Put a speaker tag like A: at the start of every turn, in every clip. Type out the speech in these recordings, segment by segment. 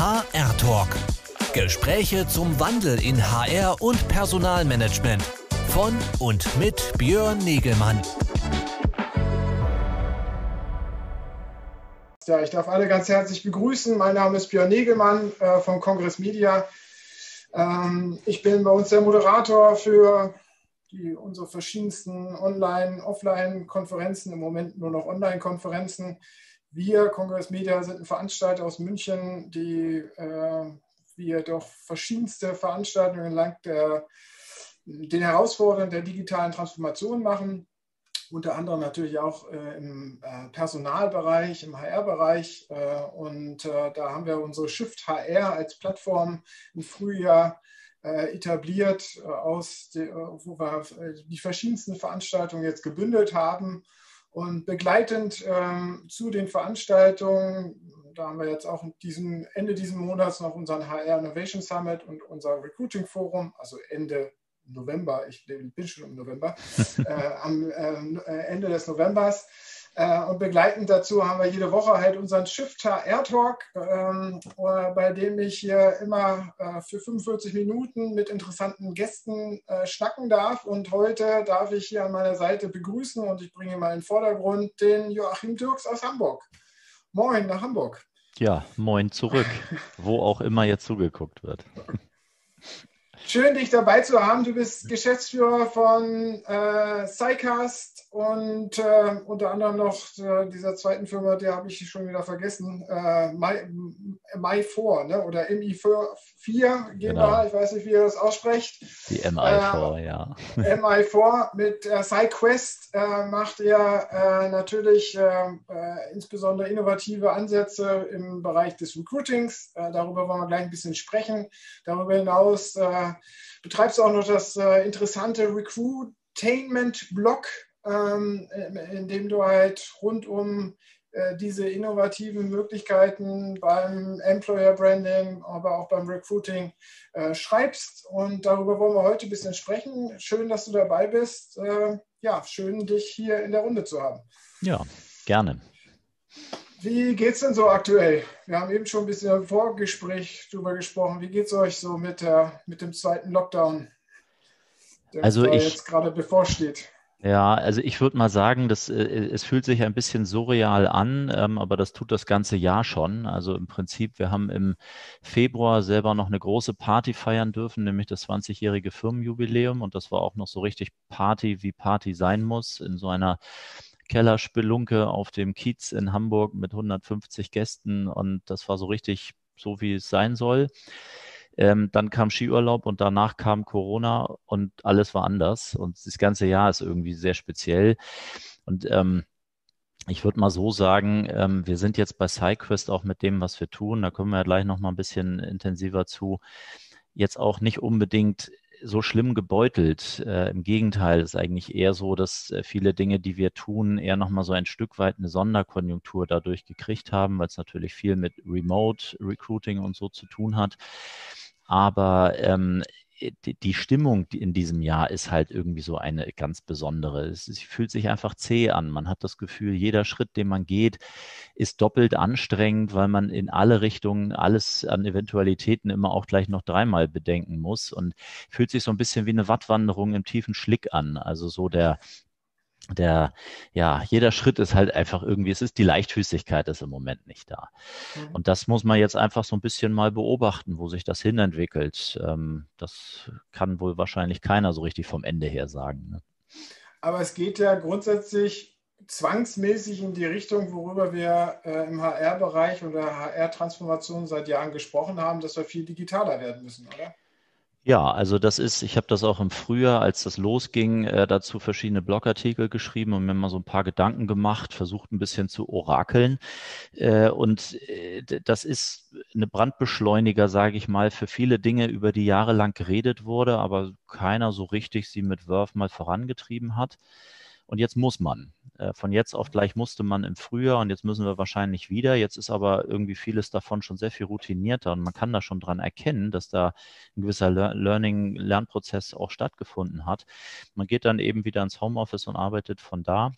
A: HR Talk. Gespräche zum Wandel in HR und Personalmanagement. Von und mit Björn Negelmann.
B: Ja, ich darf alle ganz herzlich begrüßen. Mein Name ist Björn Negelmann äh, von Kongress Media. Ähm, ich bin bei uns der Moderator für die, unsere verschiedensten Online-, Offline-Konferenzen, im Moment nur noch Online-Konferenzen. Wir, Kongress Media, sind ein Veranstalter aus München, die äh, wir doch verschiedenste Veranstaltungen entlang der, den Herausforderungen der digitalen Transformation machen. Unter anderem natürlich auch äh, im äh, Personalbereich, im HR-Bereich. Äh, und äh, da haben wir unsere Shift HR als Plattform im Frühjahr äh, etabliert, aus de, wo wir die verschiedensten Veranstaltungen jetzt gebündelt haben und begleitend ähm, zu den Veranstaltungen, da haben wir jetzt auch diesem, Ende dieses Monats noch unseren HR Innovation Summit und unser Recruiting Forum, also Ende November, ich bin schon im November, äh, am äh, Ende des Novembers. Äh, und begleitend dazu haben wir jede Woche halt unseren Shifter Air Talk, ähm, äh, bei dem ich hier immer äh, für 45 Minuten mit interessanten Gästen schnacken darf. Und heute darf ich hier an meiner Seite begrüßen und ich bringe mal in den Vordergrund den Joachim Dirks aus Hamburg. Moin nach Hamburg.
C: Ja, moin zurück, wo auch immer jetzt zugeguckt wird.
B: Schön, dich dabei zu haben. Du bist Geschäftsführer von äh, SciCast und äh, unter anderem noch äh, dieser zweiten Firma, die habe ich schon wieder vergessen, äh, Mi4 ne? oder MI4 GmbH, genau. ich weiß nicht, wie ihr das aussprecht.
C: Die MI4, äh, ja.
B: MI4 mit äh, SciQuest äh, macht ihr natürlich insbesondere innovative Ansätze im Bereich des Recruitings. darüber wollen wir gleich ein bisschen sprechen. Darüber hinaus betreibst auch noch das interessante Recruitainment-Blog ähm, in dem du halt rund um äh, diese innovativen Möglichkeiten beim Employer Branding, aber auch beim Recruiting äh, schreibst. Und darüber wollen wir heute ein bisschen sprechen. Schön, dass du dabei bist. Äh, ja, schön, dich hier in der Runde zu haben.
C: Ja, gerne.
B: Wie geht es denn so aktuell? Wir haben eben schon ein bisschen im Vorgespräch darüber gesprochen. Wie geht es euch so mit, der, mit dem zweiten Lockdown,
C: der also ich,
B: jetzt gerade bevorsteht?
C: Ja, also ich würde mal sagen, dass, äh, es fühlt sich ein bisschen surreal an, ähm, aber das tut das ganze Jahr schon. Also im Prinzip, wir haben im Februar selber noch eine große Party feiern dürfen, nämlich das 20-jährige Firmenjubiläum. Und das war auch noch so richtig Party, wie Party sein muss, in so einer Kellerspelunke auf dem Kiez in Hamburg mit 150 Gästen. Und das war so richtig so, wie es sein soll. Ähm, dann kam Skiurlaub und danach kam Corona und alles war anders. Und das ganze Jahr ist irgendwie sehr speziell. Und ähm, ich würde mal so sagen, ähm, wir sind jetzt bei SciQuest auch mit dem, was wir tun. Da kommen wir ja gleich noch mal ein bisschen intensiver zu. Jetzt auch nicht unbedingt so schlimm gebeutelt. Äh, Im Gegenteil, ist eigentlich eher so, dass äh, viele Dinge, die wir tun, eher nochmal so ein Stück weit eine Sonderkonjunktur dadurch gekriegt haben, weil es natürlich viel mit Remote Recruiting und so zu tun hat. Aber ähm, die, Stimmung in diesem Jahr ist halt irgendwie so eine ganz besondere. Es, es, fühlt sich einfach zäh an. Man hat das Gefühl, jeder Schritt, den man geht, ist doppelt anstrengend, weil man in alle Richtungen alles an Eventualitäten immer auch gleich noch dreimal bedenken muss und fühlt sich so ein bisschen wie eine Wattwanderung im tiefen Schlick an. Also so der, der, ja, jeder Schritt ist halt einfach irgendwie, es ist die Leichtfüßigkeit ist im Moment nicht da. Mhm. Und das muss man jetzt einfach so ein bisschen mal beobachten, wo sich das hinentwickelt. Ähm, das kann wohl wahrscheinlich keiner so richtig vom Ende her sagen. Ne?
B: Aber es geht ja grundsätzlich zwangsmäßig in die Richtung, worüber wir äh, im HR-Bereich oder HR-Transformation seit Jahren gesprochen haben, dass wir viel digitaler werden müssen, oder?
C: Ja, also das ist, ich habe das auch im Frühjahr, als das losging, äh, dazu verschiedene Blogartikel geschrieben und mir mal so ein paar Gedanken gemacht, versucht ein bisschen zu orakeln. Äh, und äh, das ist eine Brandbeschleuniger, sage ich mal, für viele Dinge, über die jahrelang geredet wurde, aber keiner so richtig sie mit Wurf mal vorangetrieben hat. Und jetzt muss man. Äh, von jetzt auf gleich musste man im Frühjahr und jetzt müssen wir wahrscheinlich wieder. Jetzt ist aber irgendwie vieles davon schon sehr viel routinierter und man kann da schon dran erkennen, dass da ein gewisser Learning, Lernprozess auch stattgefunden hat. Man geht dann eben wieder ins Homeoffice und arbeitet von da.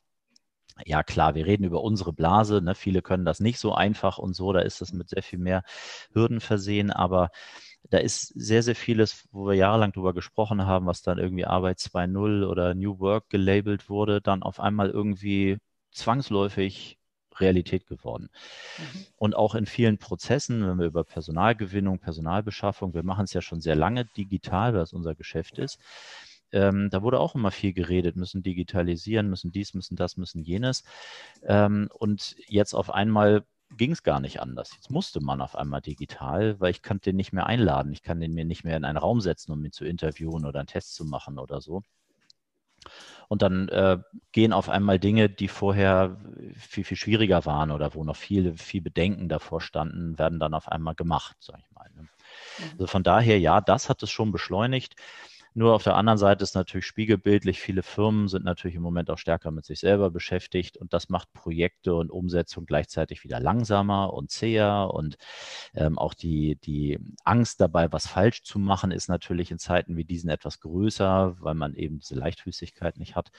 C: Ja klar, wir reden über unsere Blase. Ne? Viele können das nicht so einfach und so. Da ist das mit sehr viel mehr Hürden versehen. Aber da ist sehr, sehr vieles, wo wir jahrelang drüber gesprochen haben, was dann irgendwie Arbeit 2.0 oder New Work gelabelt wurde, dann auf einmal irgendwie zwangsläufig Realität geworden. Mhm. Und auch in vielen Prozessen, wenn wir über Personalgewinnung, Personalbeschaffung, wir machen es ja schon sehr lange digital, weil es unser Geschäft ist, ähm, da wurde auch immer viel geredet, müssen digitalisieren, müssen dies, müssen das, müssen jenes. Ähm, und jetzt auf einmal ging es gar nicht anders. Jetzt musste man auf einmal digital, weil ich kann den nicht mehr einladen. Ich kann den mir nicht mehr in einen Raum setzen, um ihn zu interviewen oder einen Test zu machen oder so. Und dann äh, gehen auf einmal Dinge, die vorher viel, viel schwieriger waren oder wo noch viele, viel Bedenken davor standen, werden dann auf einmal gemacht, sag ich mal. Ne? Mhm. Also von daher, ja, das hat es schon beschleunigt. Nur auf der anderen Seite ist natürlich spiegelbildlich, viele Firmen sind natürlich im Moment auch stärker mit sich selber beschäftigt und das macht Projekte und Umsetzung gleichzeitig wieder langsamer und zäher und ähm, auch die, die Angst dabei, was falsch zu machen, ist natürlich in Zeiten wie diesen etwas größer, weil man eben diese Leichtfüßigkeit nicht hat.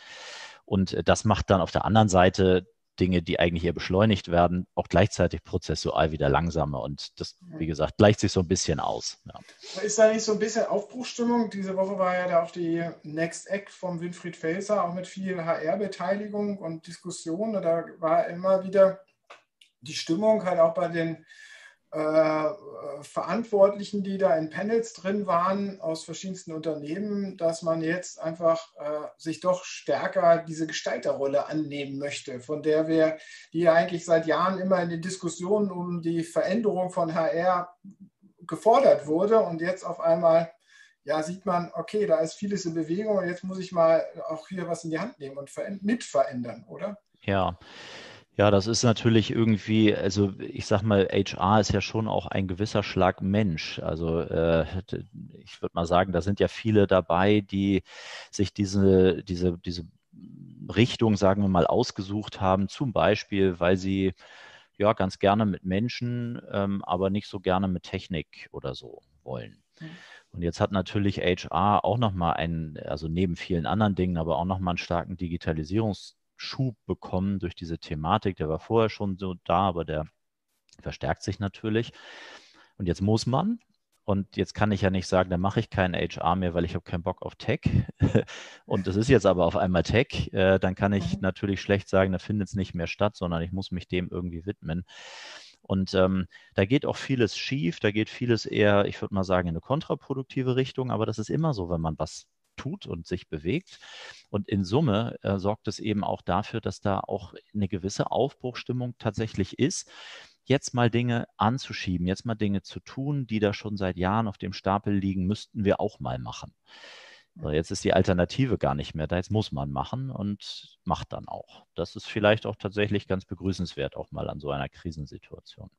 C: Und äh, das macht dann auf der anderen Seite Dinge, die eigentlich eher beschleunigt werden, auch gleichzeitig prozessual wieder langsamer. Und das, wie gesagt, gleicht sich so ein bisschen aus.
B: Ja. Ist da nicht so ein bisschen Aufbruchstimmung? Diese Woche war ja da auch die Next Act von Winfried Felser, auch mit viel HR-Beteiligung und Diskussion. Da war immer wieder die Stimmung halt auch bei den äh, Verantwortlichen, die da in Panels drin waren aus verschiedensten Unternehmen, dass man jetzt einfach äh, sich doch stärker diese Gestalterrolle annehmen möchte, von der wir, die ja eigentlich seit Jahren immer in den Diskussionen um die Veränderung von HR gefordert wurde und jetzt auf einmal ja, sieht man, okay, da ist vieles in Bewegung und jetzt muss ich mal auch hier was in die Hand nehmen und mit verändern, oder?
C: Ja, ja, das ist natürlich irgendwie, also ich sag mal, HR ist ja schon auch ein gewisser Schlag Mensch. Also äh, ich würde mal sagen, da sind ja viele dabei, die sich diese, diese, diese Richtung, sagen wir mal, ausgesucht haben, zum Beispiel, weil sie ja ganz gerne mit Menschen, ähm, aber nicht so gerne mit Technik oder so wollen. Mhm. Und jetzt hat natürlich HR auch nochmal einen, also neben vielen anderen Dingen, aber auch nochmal einen starken Digitalisierungs- Schub bekommen durch diese Thematik. Der war vorher schon so da, aber der verstärkt sich natürlich. Und jetzt muss man, und jetzt kann ich ja nicht sagen, da mache ich keinen HR mehr, weil ich habe keinen Bock auf Tech. und es ist jetzt aber auf einmal Tech. Äh, dann kann ich mhm. natürlich schlecht sagen, da findet es nicht mehr statt, sondern ich muss mich dem irgendwie widmen. Und ähm, da geht auch vieles schief, da geht vieles eher, ich würde mal sagen, in eine kontraproduktive Richtung, aber das ist immer so, wenn man was tut und sich bewegt. Und in Summe äh, sorgt es eben auch dafür, dass da auch eine gewisse Aufbruchstimmung tatsächlich ist jetzt mal Dinge anzuschieben, jetzt mal Dinge zu tun, die da schon seit Jahren auf dem Stapel liegen, müssten wir auch mal machen. So, jetzt ist die Alternative gar nicht mehr da, jetzt muss man machen und macht dann auch. Das ist vielleicht auch tatsächlich ganz begrüßenswert, auch mal an so einer Krisensituation.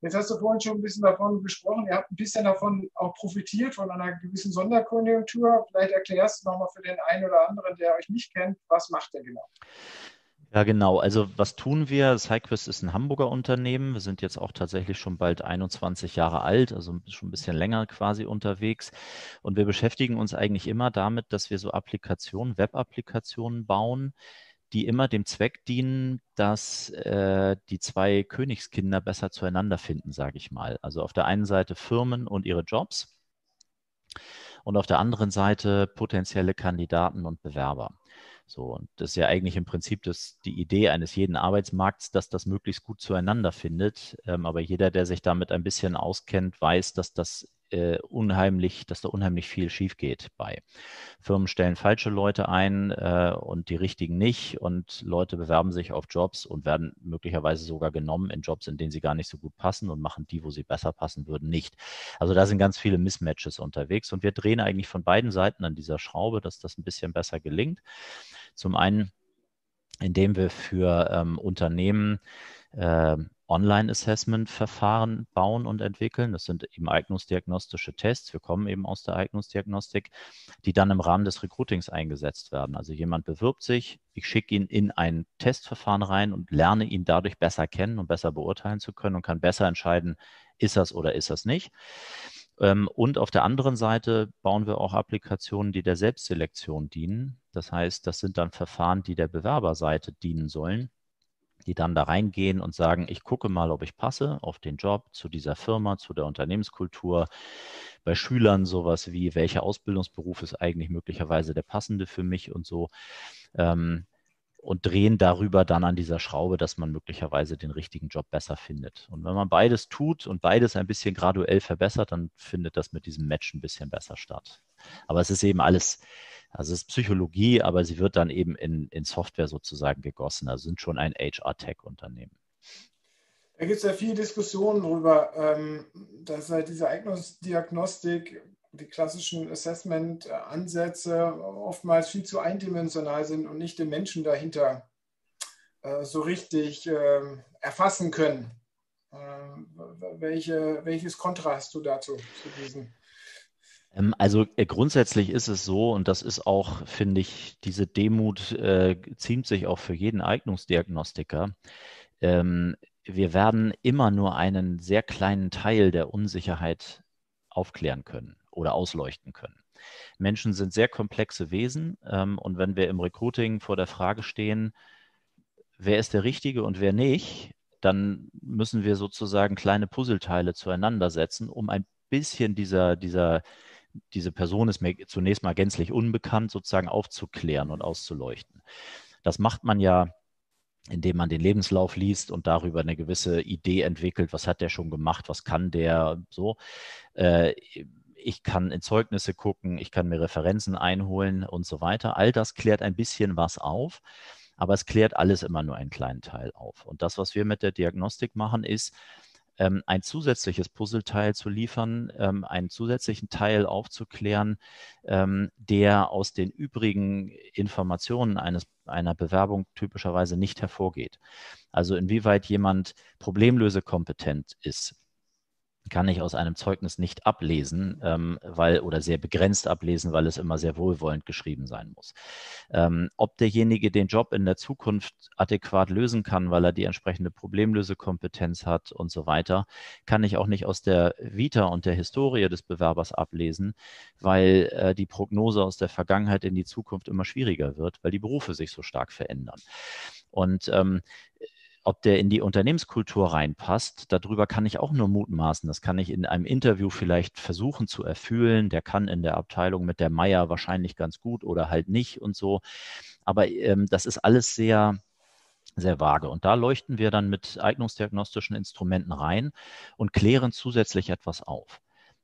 B: Jetzt hast du vorhin schon ein bisschen davon gesprochen, ihr habt ein bisschen davon auch profitiert, von einer gewissen Sonderkonjunktur. Vielleicht erklärst du nochmal für den einen oder anderen, der euch nicht kennt, was macht ihr genau?
C: Ja, genau. Also was tun wir? Cyquist ist ein Hamburger Unternehmen. Wir sind jetzt auch tatsächlich schon bald 21 Jahre alt, also schon ein bisschen länger quasi unterwegs. Und wir beschäftigen uns eigentlich immer damit, dass wir so Applikationen, Web-Applikationen bauen, die immer dem Zweck dienen, dass äh, die zwei Königskinder besser zueinander finden, sage ich mal. Also auf der einen Seite Firmen und ihre Jobs und auf der anderen Seite potenzielle Kandidaten und Bewerber. So, und das ist ja eigentlich im Prinzip das, die Idee eines jeden Arbeitsmarkts, dass das möglichst gut zueinander findet. Ähm, aber jeder, der sich damit ein bisschen auskennt, weiß, dass das äh, unheimlich, dass da unheimlich viel schief geht bei. Firmen stellen falsche Leute ein äh, und die richtigen nicht und Leute bewerben sich auf Jobs und werden möglicherweise sogar genommen in Jobs, in denen sie gar nicht so gut passen und machen die, wo sie besser passen würden, nicht. Also da sind ganz viele Mismatches unterwegs und wir drehen eigentlich von beiden Seiten an dieser Schraube, dass das ein bisschen besser gelingt. Zum einen, indem wir für ähm, Unternehmen äh, Online-Assessment-Verfahren bauen und entwickeln. Das sind eben eignungsdiagnostische Tests. Wir kommen eben aus der Eignungsdiagnostik, die dann im Rahmen des Recruitings eingesetzt werden. Also jemand bewirbt sich, ich schicke ihn in ein Testverfahren rein und lerne ihn dadurch besser kennen und besser beurteilen zu können und kann besser entscheiden, ist das oder ist das nicht. Ähm, und auf der anderen Seite bauen wir auch Applikationen, die der Selbstselektion dienen. Das heißt, das sind dann Verfahren, die der Bewerberseite dienen sollen, die dann da reingehen und sagen, ich gucke mal, ob ich passe auf den Job, zu dieser Firma, zu der Unternehmenskultur. Bei Schülern sowas wie, welcher Ausbildungsberuf ist eigentlich möglicherweise der passende für mich und so. Ähm, und drehen darüber dann an dieser Schraube, dass man möglicherweise den richtigen Job besser findet. Und wenn man beides tut und beides ein bisschen graduell verbessert, dann findet das mit diesem Match ein bisschen besser statt. Aber es ist eben alles, also es ist Psychologie, aber sie wird dann eben in, in Software sozusagen gegossen. Also sind schon ein HR-Tech-Unternehmen.
B: Da gibt es ja viele Diskussionen darüber, ähm, dass halt diese Eignungsdiagnostik die klassischen Assessment-Ansätze oftmals viel zu eindimensional sind und nicht den Menschen dahinter äh, so richtig äh, erfassen können. Äh, welche, welches Kontra hast du dazu, zu diesen?
C: Ähm, also äh, grundsätzlich ist es so, und das ist auch, finde ich, diese Demut äh, ziemt sich auch für jeden Eignungsdiagnostiker. Ähm, wir werden immer nur einen sehr kleinen Teil der Unsicherheit aufklären können oder ausleuchten können. Menschen sind sehr komplexe Wesen ähm, und wenn wir im Recruiting vor der Frage stehen, wer ist der Richtige und wer nicht, dann müssen wir sozusagen kleine Puzzleteile zueinander setzen, um ein bisschen dieser, dieser, diese Person ist mir zunächst mal gänzlich unbekannt, sozusagen aufzuklären und auszuleuchten. Das macht man ja indem man den Lebenslauf liest und darüber eine gewisse Idee entwickelt, was hat der schon gemacht, was kann der so. Äh, ich kann in Zeugnisse gucken, ich kann mir Referenzen einholen und so weiter. All das klärt ein bisschen was auf, aber es klärt alles immer nur einen kleinen Teil auf. Und das, was wir mit der Diagnostik machen, ist, ähm, ein zusätzliches Puzzleteil zu liefern, ähm, einen zusätzlichen Teil aufzuklären, ähm, der aus den übrigen Informationen eines, einer Bewerbung typischerweise nicht hervorgeht. Also inwieweit jemand problemlösekompetent ist, kann ich aus einem Zeugnis nicht ablesen, ähm, weil oder sehr begrenzt ablesen, weil es immer sehr wohlwollend geschrieben sein muss. Ähm, ob derjenige den Job in der Zukunft adäquat lösen kann, weil er die entsprechende Problemlösekompetenz hat und so weiter, kann ich auch nicht aus der Vita und der Historie des Bewerbers ablesen, weil äh, die Prognose aus der Vergangenheit in die Zukunft immer schwieriger wird, weil die Berufe sich so stark verändern. Und ähm, ob der in die Unternehmenskultur reinpasst, darüber kann ich auch nur mutmaßen. Das kann ich in einem Interview vielleicht versuchen zu erfüllen. Der kann in der Abteilung mit der Meier wahrscheinlich ganz gut oder halt nicht und so. Aber ähm, das ist alles sehr, sehr vage. Und da leuchten wir dann mit eignungsdiagnostischen Instrumenten rein und klären zusätzlich etwas auf.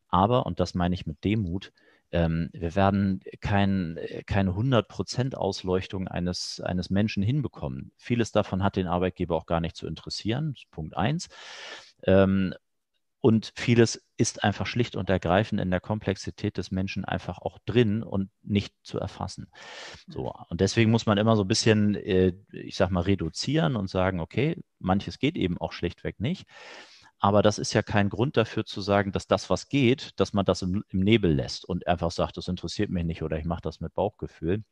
C: Aber, und das meine ich mit Demut, ähm, wir werden kein, keine 100% Ausleuchtung eines, eines Menschen hinbekommen. Vieles davon hat den Arbeitgeber auch gar nicht zu interessieren, Punkt eins. Ähm, und vieles ist einfach schlicht und ergreifend in der Komplexität des Menschen einfach auch drin und nicht zu erfassen. So. Und deswegen muss man immer so ein bisschen, äh, ich sag mal, reduzieren und sagen, okay, manches geht eben auch schlichtweg nicht. Aber das ist ja kein Grund dafür zu sagen, dass das, was geht, dass man das im, im Nebel lässt und einfach sagt, das interessiert mich nicht oder ich mache das mit Bauchgefühl.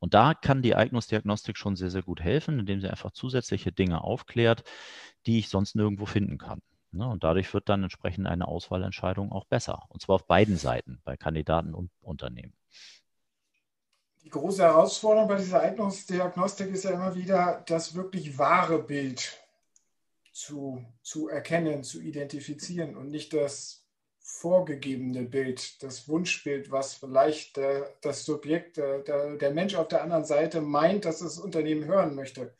C: Und da kann die Eignungsdiagnostik schon sehr, sehr gut helfen, indem sie einfach zusätzliche Dinge aufklärt, die ich sonst nirgendwo finden kann. Ne? Und dadurch wird dann entsprechend eine Auswahlentscheidung auch besser. Und zwar auf beiden Seiten, bei Kandidaten und Unternehmen.
B: Die große Herausforderung bei dieser Eignungsdiagnostik ist ja immer wieder das wirklich wahre Bild zu, zu erkennen, zu identifizieren und nicht das vorgegebene Bild, das Wunschbild, was vielleicht äh, das Subjekt, der, der Mensch auf der anderen Seite meint, dass das Unternehmen hören möchte.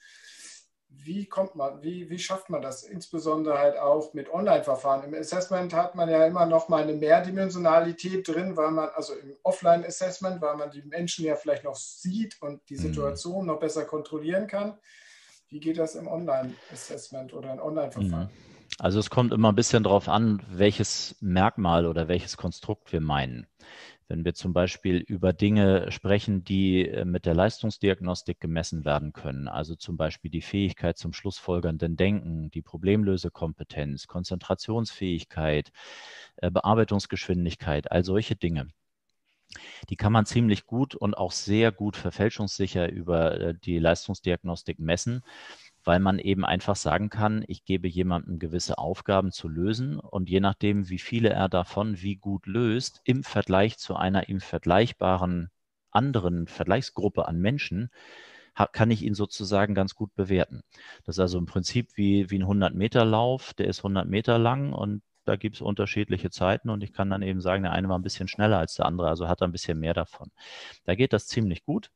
B: Wie kommt man, wie, wie schafft man das? Insbesondere halt auch mit Online-Verfahren. Im Assessment hat man ja immer noch mal eine Mehrdimensionalität drin, weil man, also im Offline-Assessment, weil man die Menschen ja vielleicht noch sieht und die mhm. Situation mhm. noch besser kontrollieren kann. Wie geht das im Online-Assessment oder im Online-Verfahren? Mhm.
C: Also es kommt immer ein bisschen darauf an, welches Merkmal oder welches Konstrukt wir meinen. Wenn wir zum Beispiel über Dinge sprechen, die äh, mit der Leistungsdiagnostik gemessen werden können, also zum Beispiel die Fähigkeit zum schlussfolgernden Denken, die Problemlösekompetenz, Konzentrationsfähigkeit, äh, Bearbeitungsgeschwindigkeit, all solche Dinge, die kann man ziemlich gut und auch sehr gut verfälschungssicher über äh, die Leistungsdiagnostik messen, weil man eben einfach sagen kann, ich gebe jemandem gewisse Aufgaben zu lösen und je nachdem, wie viele er davon wie gut löst, im Vergleich zu einer ihm vergleichbaren anderen Vergleichsgruppe an Menschen, kann ich ihn sozusagen ganz gut bewerten. Das ist also im Prinzip wie, wie ein 100-Meter-Lauf, der ist 100 Meter lang und da gibt es unterschiedliche Zeiten und ich kann dann eben sagen, der eine war ein bisschen schneller als der andere, also hat er ein bisschen mehr davon. Da geht das ziemlich gut.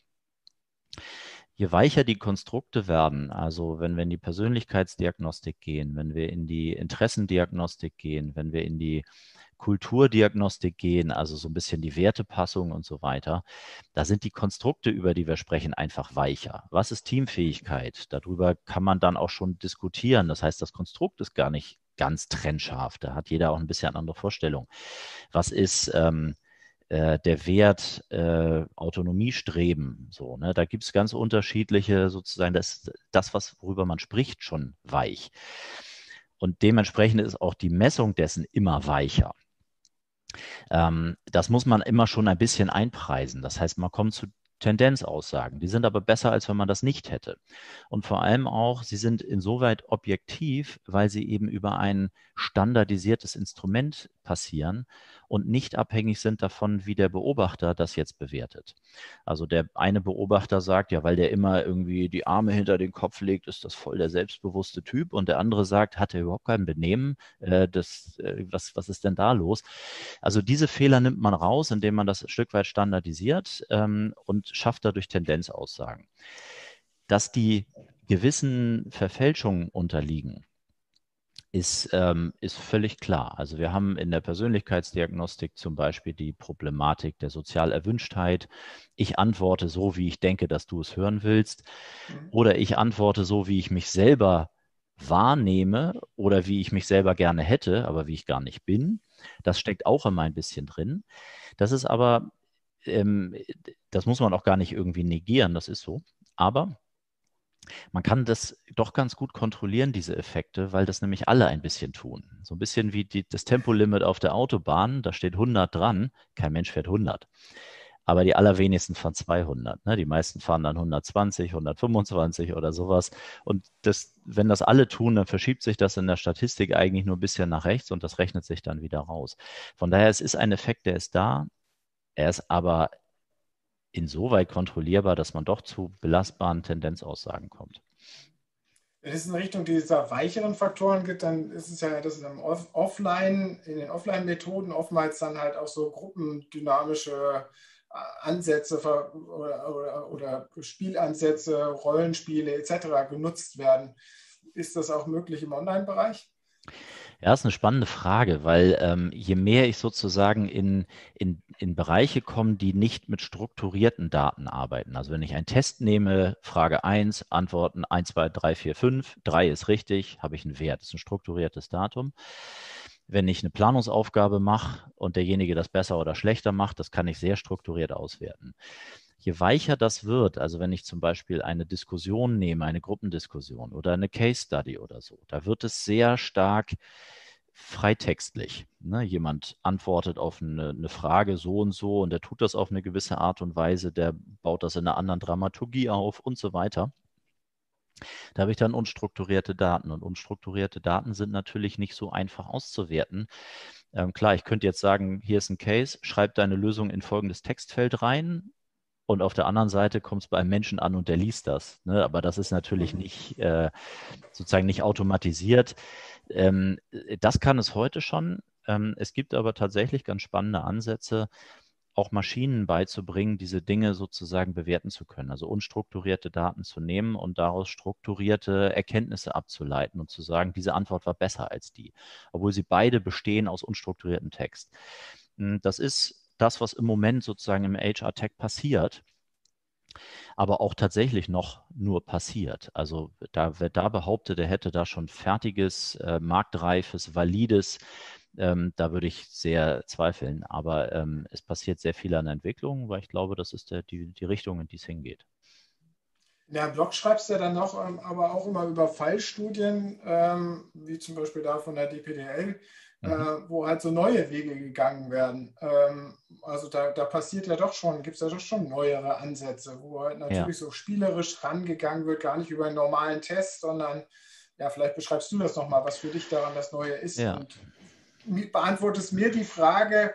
C: Je weicher die Konstrukte werden, also wenn wir in die Persönlichkeitsdiagnostik gehen, wenn wir in die Interessendiagnostik gehen, wenn wir in die Kulturdiagnostik gehen, also so ein bisschen die Wertepassung und so weiter, da sind die Konstrukte, über die wir sprechen, einfach weicher. Was ist Teamfähigkeit? Darüber kann man dann auch schon diskutieren. Das heißt, das Konstrukt ist gar nicht ganz trennscharf. Da hat jeder auch ein bisschen andere Vorstellung. Was ist ähm, äh, der Wert äh, Autonomiestreben? So, ne? Da gibt es ganz unterschiedliche, sozusagen, das, das, was, worüber man spricht, schon weich. Und dementsprechend ist auch die Messung dessen immer weicher. Ähm, das muss man immer schon ein bisschen einpreisen. Das heißt, man kommt zu Tendenzaussagen. Die sind aber besser, als wenn man das nicht hätte. Und vor allem auch, sie sind insoweit objektiv, weil sie eben über ein standardisiertes Instrument passieren und nicht abhängig sind davon, wie der Beobachter das jetzt bewertet. Also der eine Beobachter sagt, ja, weil der immer irgendwie die Arme hinter den Kopf legt, ist das voll der selbstbewusste Typ. Und der andere sagt, hat er überhaupt kein Benehmen? Äh, das, äh, was, was ist denn da los? Also diese Fehler nimmt man raus, indem man das ein Stück weit standardisiert ähm, und schafft dadurch Tendenzaussagen. Dass die gewissen Verfälschungen unterliegen, ist, ähm, ist völlig klar. Also wir haben in der Persönlichkeitsdiagnostik zum Beispiel die Problematik der Sozialerwünschtheit. Ich antworte so, wie ich denke, dass du es hören willst. Mhm. Oder ich antworte so, wie ich mich selber wahrnehme oder wie ich mich selber gerne hätte, aber wie ich gar nicht bin. Das steckt auch immer ein bisschen drin. Das ist aber, ähm, das muss man auch gar nicht irgendwie negieren, das ist so. Aber man kann das doch ganz gut kontrollieren, diese Effekte, weil das nämlich alle ein bisschen tun. So ein bisschen wie die, das Tempolimit auf der Autobahn, da steht 100 dran, kein Mensch fährt 100. Aber die allerwenigsten fahren 200. Ne? Die meisten fahren dann 120, 125 oder sowas. Und das, wenn das alle tun, dann verschiebt sich das in der Statistik eigentlich nur ein bisschen nach rechts und das rechnet sich dann wieder raus. Von daher, es ist ein Effekt, der ist da. Er ist aber insoweit kontrollierbar, dass man doch zu belastbaren Tendenzaussagen kommt.
B: Wenn es in Richtung dieser weicheren Faktoren geht, dann ist es ja, dass es im Offline, in den Offline-Methoden oftmals dann halt auch so gruppendynamische äh, Ansätze oder, oder, oder Spielansätze, Rollenspiele etc. genutzt werden. Ist das auch möglich im Online-Bereich?
C: Ja, ist eine spannende Frage, weil ähm, je mehr ich sozusagen in, in, in Bereiche komme, die nicht mit strukturierten Daten arbeiten. Also wenn ich einen Test nehme, Frage 1, Antworten 1, 2, 3, 4, 5, 3 ist richtig, habe ich einen Wert, das ist ein strukturiertes Datum. Wenn ich eine Planungsaufgabe mache und derjenige das besser oder schlechter macht, das kann ich sehr strukturiert auswerten je weicher das wird, also wenn ich zum Beispiel eine Diskussion nehme, eine Gruppendiskussion oder eine Case Study oder so, da wird es sehr stark freitextlich. Ne? Jemand antwortet auf eine, eine, Frage so und so und der tut das auf eine gewisse Art und Weise, der baut das in einer anderen Dramaturgie auf und so weiter. Da habe ich dann unstrukturierte Daten und unstrukturierte Daten sind natürlich nicht so einfach auszuwerten. Ähm, klar, ich könnte jetzt sagen, hier ist ein Case, schreib deine Lösung in folgendes Textfeld rein und auf der anderen Seite kommt es bei einem Menschen an und der liest das. Ne? Aber das ist natürlich mhm. nicht äh, sozusagen nicht automatisiert. Ähm, das kann es heute schon. Ähm, es gibt aber tatsächlich ganz spannende Ansätze, auch Maschinen beizubringen, diese Dinge sozusagen bewerten zu können. Also unstrukturierte Daten zu nehmen und daraus strukturierte Erkenntnisse abzuleiten und zu sagen, diese Antwort war besser als die, obwohl sie beide bestehen aus unstrukturiertem Text. Hm, das ist das, was im Moment sozusagen im HR-Tech passiert, aber auch tatsächlich noch nur passiert. Also da, wer da behauptet, er hätte da schon fertiges, äh, marktreifes, valides, ähm, da würde ich sehr zweifeln. Aber ähm, es passiert sehr viel an der Entwicklung, weil ich glaube, das ist der, die, die Richtung, in die es hingeht.
B: In deinem Blog schreibst du ja dann noch ähm, aber auch immer über Fallstudien, ähm, wie zum Beispiel da von der DPDL, mhm. äh, wo halt so neue Wege gegangen werden. Also da, da passiert ja doch schon, gibt es ja doch schon neuere Ansätze, wo halt natürlich ja. so spielerisch rangegangen wird, gar nicht über einen normalen Test, sondern ja, vielleicht beschreibst du das nochmal, was für dich daran das Neue ist. Ja. Und beantwortest mir die Frage,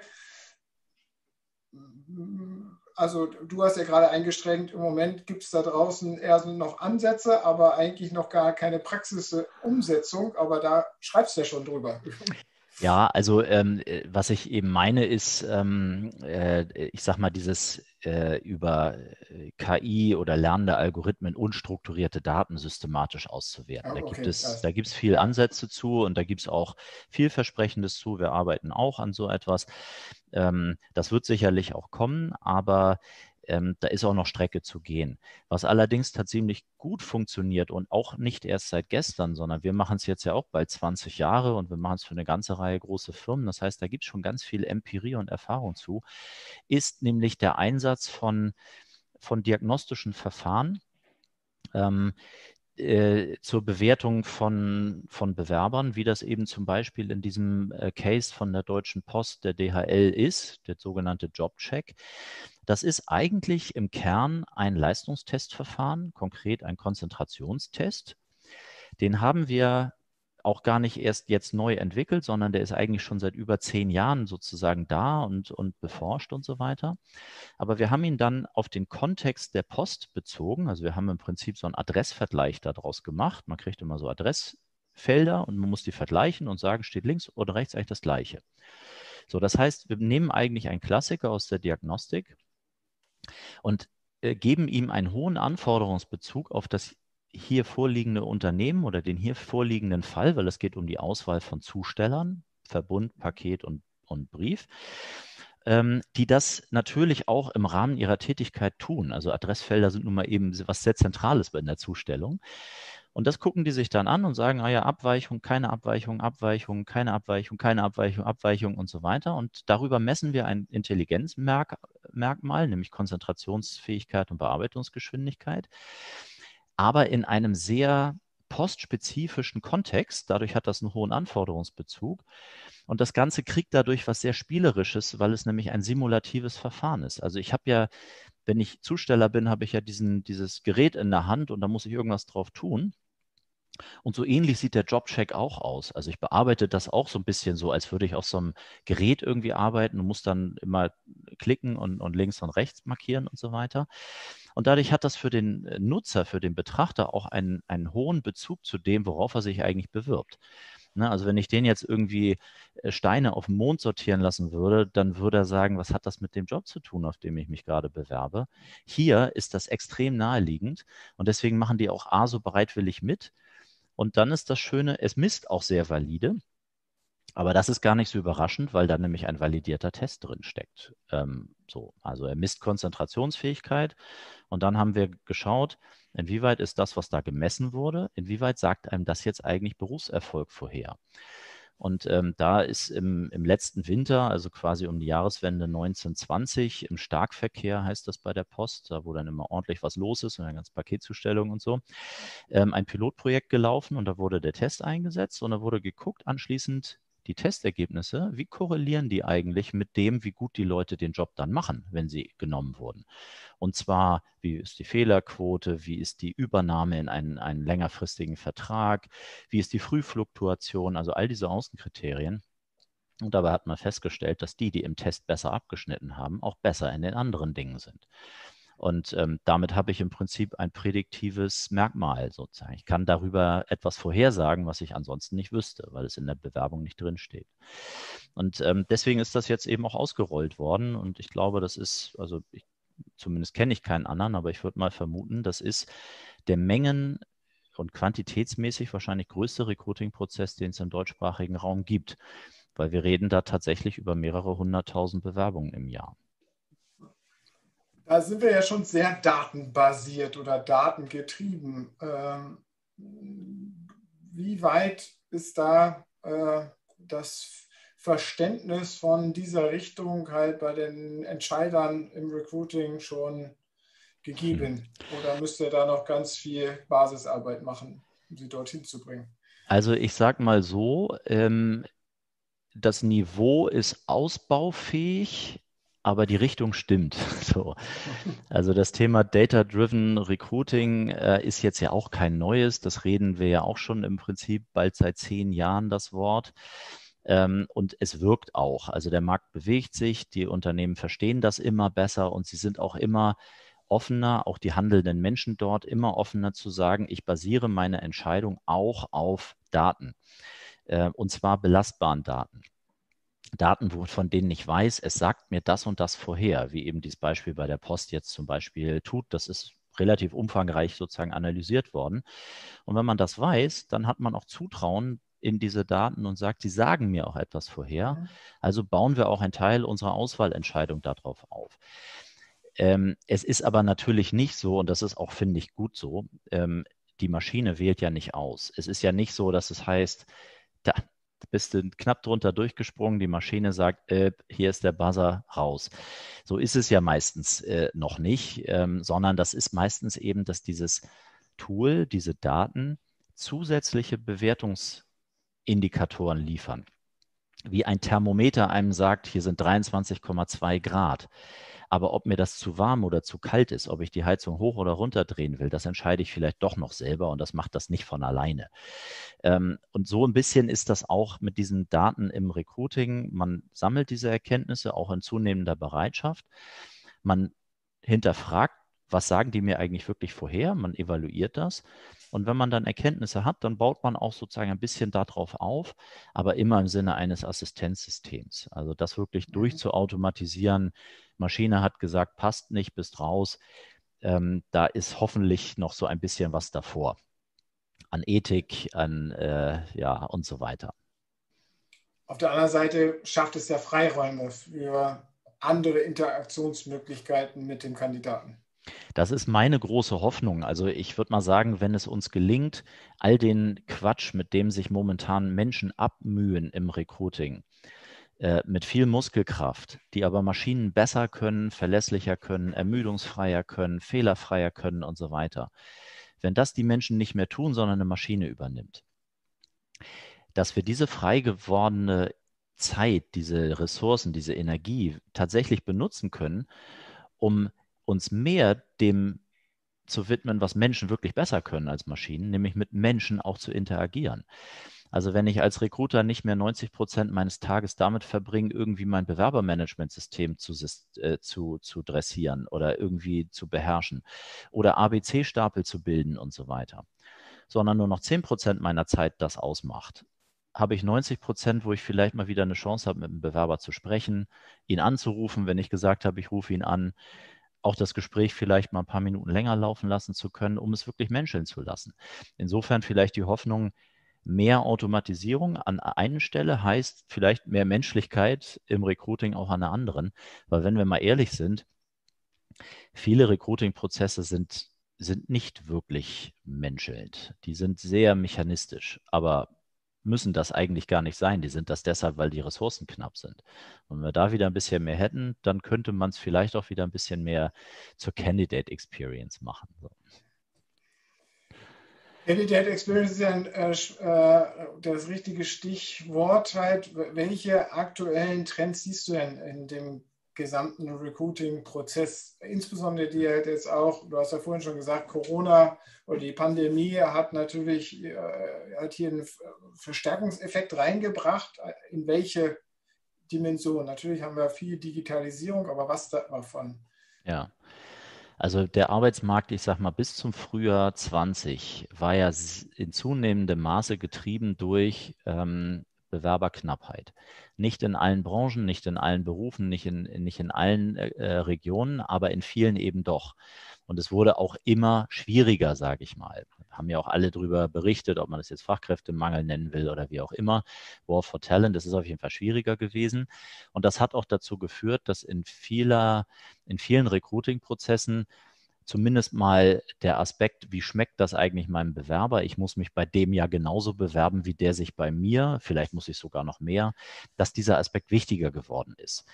B: also du hast ja gerade eingestrengt, im Moment gibt es da draußen eher noch Ansätze, aber eigentlich noch gar keine Praxisumsetzung, aber da schreibst du ja schon drüber.
C: Ja, also ähm, äh, was ich eben meine ist, ähm, äh, ich sag mal, dieses äh, über äh, KI oder lernende Algorithmen unstrukturierte Daten systematisch auszuwerten. Oh, da gibt es, da gibt es viel Ansätze zu und da gibt es auch vielversprechendes zu. Wir arbeiten auch an so etwas. Ähm, das wird sicherlich auch kommen, aber ähm, da ist auch noch Strecke zu gehen. Was allerdings tatsächlich gut funktioniert und auch nicht erst seit gestern, sondern wir machen es jetzt ja auch bald 20 Jahre und wir machen es für eine ganze Reihe große Firmen. Das heißt, da gibt es schon ganz viel Empirie und Erfahrung zu, ist nämlich der Einsatz von, von diagnostischen Verfahren. Ähm, äh, zur Bewertung von, von Bewerbern, wie das eben zum Beispiel in diesem äh, Case von der Deutschen Post, der DHL ist, der sogenannte Jobcheck. Das ist eigentlich im Kern ein Leistungstestverfahren, konkret ein Konzentrationstest. Den haben wir auch gar nicht erst jetzt neu entwickelt, sondern der ist eigentlich schon seit über zehn Jahren sozusagen da und, und beforscht und so weiter. Aber wir haben ihn dann auf den Kontext der Post bezogen. Also wir haben im Prinzip so einen Adressvergleich daraus gemacht. Man kriegt immer so Adressfelder und man muss die vergleichen und sagen, steht links oder rechts eigentlich das gleiche. So, das heißt, wir nehmen eigentlich einen Klassiker aus der Diagnostik und äh, geben ihm einen hohen Anforderungsbezug auf das hier vorliegende Unternehmen oder den hier vorliegenden Fall, weil es geht um die Auswahl von Zustellern, Verbund, Paket und, und Brief, ähm, die das natürlich auch im Rahmen ihrer Tätigkeit tun. Also Adressfelder sind nun mal eben was sehr Zentrales bei der Zustellung. Und das gucken die sich dann an und sagen, ah ja, Abweichung, keine Abweichung, Abweichung, keine Abweichung, keine Abweichung, Abweichung und so weiter. Und darüber messen wir ein Intelligenzmerkmal, nämlich Konzentrationsfähigkeit und Bearbeitungsgeschwindigkeit aber in einem sehr postspezifischen Kontext. Dadurch hat das einen hohen Anforderungsbezug. Und das Ganze kriegt dadurch was sehr Spielerisches, weil es nämlich ein simulatives Verfahren ist. Also ich habe ja, wenn ich Zusteller bin, habe ich ja diesen, dieses Gerät in der Hand und da muss ich irgendwas drauf tun. Und so ähnlich sieht der Jobcheck auch aus. Also ich bearbeite das auch so ein bisschen so, als würde ich auf so einem Gerät irgendwie arbeiten und muss dann immer klicken und, und links und rechts markieren und so weiter. Und dadurch hat das für den äh, Nutzer, für den Betrachter auch einen, einen hohen Bezug zu dem, worauf er sich eigentlich bewirbt. Ne, also wenn ich den jetzt irgendwie äh, Steine auf dem Mond sortieren lassen würde, dann würde er sagen, was hat das mit dem Job zu tun, auf dem ich mich gerade bewerbe? Hier ist das extrem naheliegend und deswegen machen die auch A so bereitwillig mit. Und dann ist das Schöne, es misst auch sehr valide. Aber das ist gar nicht so überraschend, weil da nämlich ein validierter Test drin steckt. Ähm, so, also er misst Konzentrationsfähigkeit und dann haben wir geschaut, inwieweit ist das, was da gemessen wurde, inwieweit sagt einem das jetzt eigentlich Berufserfolg vorher? Und ähm, da ist im, im, letzten Winter, also quasi um die Jahreswende 1920, im Starkverkehr heißt das bei der Post, da wo dann immer ordentlich was los ist und eine ganze Paketzustellung und so, ähm, ein Pilotprojekt gelaufen und da wurde der Test eingesetzt und da wurde geguckt anschließend, die Testergebnisse, wie korrelieren die eigentlich mit dem, wie gut die Leute den Job dann machen, wenn sie genommen wurden? Und zwar, wie ist die Fehlerquote, wie ist die Übernahme in einen, einen längerfristigen Vertrag, wie ist die Frühfluktuation, also all diese Außenkriterien. Und dabei hat man festgestellt, dass die, die im Test besser abgeschnitten haben, auch besser in den anderen Dingen sind. Und ähm, damit habe ich im Prinzip ein prädiktives Merkmal sozusagen. Ich kann darüber etwas vorhersagen, was ich ansonsten nicht wüsste, weil es in der Bewerbung nicht drinsteht. Und ähm, deswegen ist das jetzt eben auch ausgerollt worden. Und ich glaube, das ist, also ich, zumindest kenne ich keinen anderen, aber ich würde mal vermuten, das ist der Mengen- und quantitätsmäßig wahrscheinlich größte Recruiting-Prozess, den es im deutschsprachigen Raum gibt. Weil wir reden da tatsächlich über mehrere hunderttausend Bewerbungen im Jahr.
B: Da sind wir ja schon sehr datenbasiert oder datengetrieben. Ähm, wie weit ist da äh, das Verständnis von dieser Richtung halt bei den Entscheidern im Recruiting schon gegeben? Oder müsst ihr da noch ganz viel Basisarbeit machen, um sie dorthin zu bringen?
C: Also ich sage mal so, ähm, das Niveau ist ausbaufähig, aber die Richtung stimmt. So. Also das Thema Data-Driven Recruiting äh, ist jetzt ja auch kein neues. Das reden wir ja auch schon im Prinzip bald seit zehn Jahren das Wort. Ähm, und es wirkt auch. Also der Markt bewegt sich, die Unternehmen verstehen das immer besser und sie sind auch immer offener, auch die handelnden Menschen dort immer offener zu sagen, ich basiere meine Entscheidung auch auf Daten. Äh, und zwar belastbaren Daten. Daten, von denen ich weiß, es sagt mir das und das vorher, wie eben dieses Beispiel bei der Post jetzt zum Beispiel tut. Das ist relativ umfangreich sozusagen analysiert worden. Und wenn man das weiß, dann hat man auch Zutrauen in diese Daten und sagt, sie sagen mir auch etwas vorher. Also bauen wir auch einen Teil unserer Auswahlentscheidung darauf auf. Ähm, es ist aber natürlich nicht so, und das ist auch, finde ich, gut so, ähm, die Maschine wählt ja nicht aus. Es ist ja nicht so, dass es heißt, da bist du knapp drunter durchgesprungen, die Maschine sagt, äh, hier ist der Buzzer raus. So ist es ja meistens äh, noch nicht, ähm, sondern das ist meistens eben, dass dieses Tool, diese Daten zusätzliche Bewertungsindikatoren liefern. Wie ein Thermometer einem sagt, hier sind 23,2 Grad. Aber ob mir das zu warm oder zu kalt ist, ob ich die Heizung hoch oder runter drehen will, das entscheide ich vielleicht doch noch selber und das macht das nicht von alleine. Ähm, und so ein bisschen ist das auch mit diesen Daten im Recruiting. Man sammelt diese Erkenntnisse auch in zunehmender Bereitschaft. Man hinterfragt, was sagen die mir eigentlich wirklich vorher? Man evaluiert das. Und wenn man dann Erkenntnisse hat, dann baut man auch sozusagen ein bisschen darauf auf, aber immer im Sinne eines Assistenzsystems. Also das wirklich mhm. durchzuautomatisieren. Maschine hat gesagt, passt nicht, bist raus. Ähm, da ist hoffentlich noch so ein bisschen was davor. An Ethik, an äh, ja und so weiter.
B: Auf der anderen Seite schafft es ja Freiräume für andere Interaktionsmöglichkeiten mit dem Kandidaten.
C: Das ist meine große Hoffnung. Also ich würde mal sagen, wenn es uns gelingt, all den Quatsch, mit dem sich momentan Menschen abmühen im Recruiting, äh, mit viel Muskelkraft, die aber Maschinen besser können, verlässlicher können, ermüdungsfreier können, fehlerfreier können und so weiter. Wenn das die Menschen nicht mehr tun, sondern eine Maschine übernimmt, dass wir diese frei gewordene Zeit, diese Ressourcen, diese Energie tatsächlich benutzen können, um uns mehr dem zu widmen, was Menschen wirklich besser können als Maschinen, nämlich mit Menschen auch zu interagieren. Also wenn ich als Recruiter nicht mehr 90 Prozent meines Tages damit verbringe, irgendwie mein Bewerbermanagementsystem zu, äh, zu, zu dressieren oder irgendwie zu beherrschen oder ABC-Stapel zu bilden und so weiter, sondern nur noch 10 Prozent meiner Zeit das ausmacht, habe ich 90 Prozent, wo ich vielleicht mal wieder eine Chance habe, mit dem Bewerber zu sprechen, ihn anzurufen, wenn ich gesagt habe, ich rufe ihn an, auch das Gespräch vielleicht mal ein paar Minuten länger laufen lassen zu können, um es wirklich menscheln zu lassen. Insofern vielleicht die Hoffnung, mehr Automatisierung an einer Stelle heißt vielleicht mehr Menschlichkeit im Recruiting auch an der anderen. Weil wenn wir mal ehrlich sind, viele Recruiting-Prozesse sind, sind nicht wirklich menschelnd. Die sind sehr mechanistisch. Aber müssen das eigentlich gar nicht sein. Die sind das deshalb, weil die Ressourcen knapp sind. Und wenn wir da wieder ein bisschen mehr hätten, dann könnte man es vielleicht auch wieder ein bisschen mehr zur Candidate Experience machen. So.
B: Candidate Experience ist ja ein, äh, äh, das richtige Stichwort. Halt. Welche aktuellen Trends siehst du denn in dem gesamten Recruiting-Prozess, insbesondere die halt jetzt auch, du hast ja vorhin schon gesagt, Corona oder die Pandemie hat natürlich äh, hat hier einen Verstärkungseffekt reingebracht. In welche Dimension? Natürlich haben wir viel Digitalisierung, aber was davon?
C: Ja. Also der Arbeitsmarkt, ich sag mal, bis zum Frühjahr 20 war ja in zunehmendem Maße getrieben durch ähm, Bewerberknappheit. Nicht in allen Branchen, nicht in allen Berufen, nicht in, nicht in allen äh, äh, Regionen, aber in vielen eben doch. Und es wurde auch immer schwieriger, sage ich mal. Haben ja auch alle darüber berichtet, ob man das jetzt Fachkräftemangel nennen will oder wie auch immer. War for Talent, das ist auf jeden Fall schwieriger gewesen. Und das hat auch dazu geführt, dass in vieler, in vielen Recruiting-Prozessen zumindest mal der Aspekt, wie schmeckt das eigentlich meinem Bewerber? Ich muss mich bei dem ja genauso bewerben, wie der sich bei mir, vielleicht muss ich sogar noch mehr, dass dieser Aspekt wichtiger geworden ist.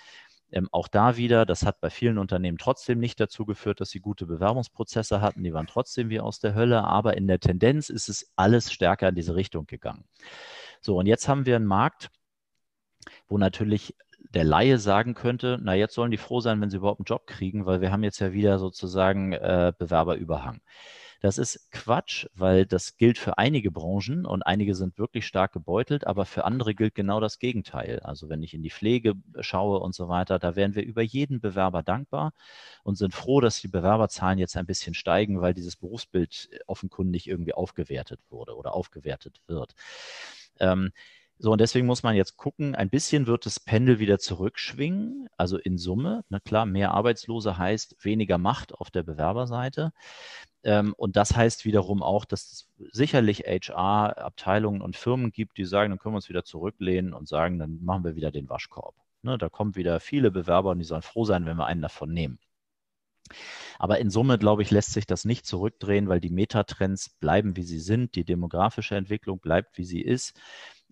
C: Ähm, auch da wieder, das hat bei vielen Unternehmen trotzdem nicht dazu geführt, dass sie gute Bewerbungsprozesse hatten. Die waren trotzdem wie aus der Hölle, aber in der Tendenz ist es alles stärker in diese Richtung gegangen. So, und jetzt haben wir einen Markt, wo natürlich der Laie sagen könnte, na jetzt sollen die froh sein, wenn sie überhaupt einen Job kriegen, weil wir haben jetzt ja wieder sozusagen äh, Bewerberüberhang. Das ist Quatsch, weil das gilt für einige Branchen und einige sind wirklich stark gebeutelt, aber für andere gilt genau das Gegenteil. Also wenn ich in die Pflege schaue und so weiter, da wären wir über jeden Bewerber dankbar und sind froh, dass die Bewerberzahlen jetzt ein bisschen steigen, weil dieses Berufsbild offenkundig irgendwie aufgewertet wurde oder aufgewertet wird. Ähm, so, und deswegen muss man jetzt gucken, ein bisschen wird das Pendel wieder zurückschwingen, also in Summe. Na klar, mehr Arbeitslose heißt weniger Macht auf der Bewerberseite. Ähm, und das heißt wiederum auch, dass es sicherlich HR-Abteilungen und Firmen gibt, die sagen, dann können wir uns wieder zurücklehnen und sagen, dann machen wir wieder den Waschkorb. Ne, da kommen wieder viele Bewerber und die sollen froh sein, wenn wir einen davon nehmen. Aber in Summe, glaube ich, lässt sich das nicht zurückdrehen, weil die Metatrends bleiben, wie sie sind. Die demografische Entwicklung bleibt, wie sie ist.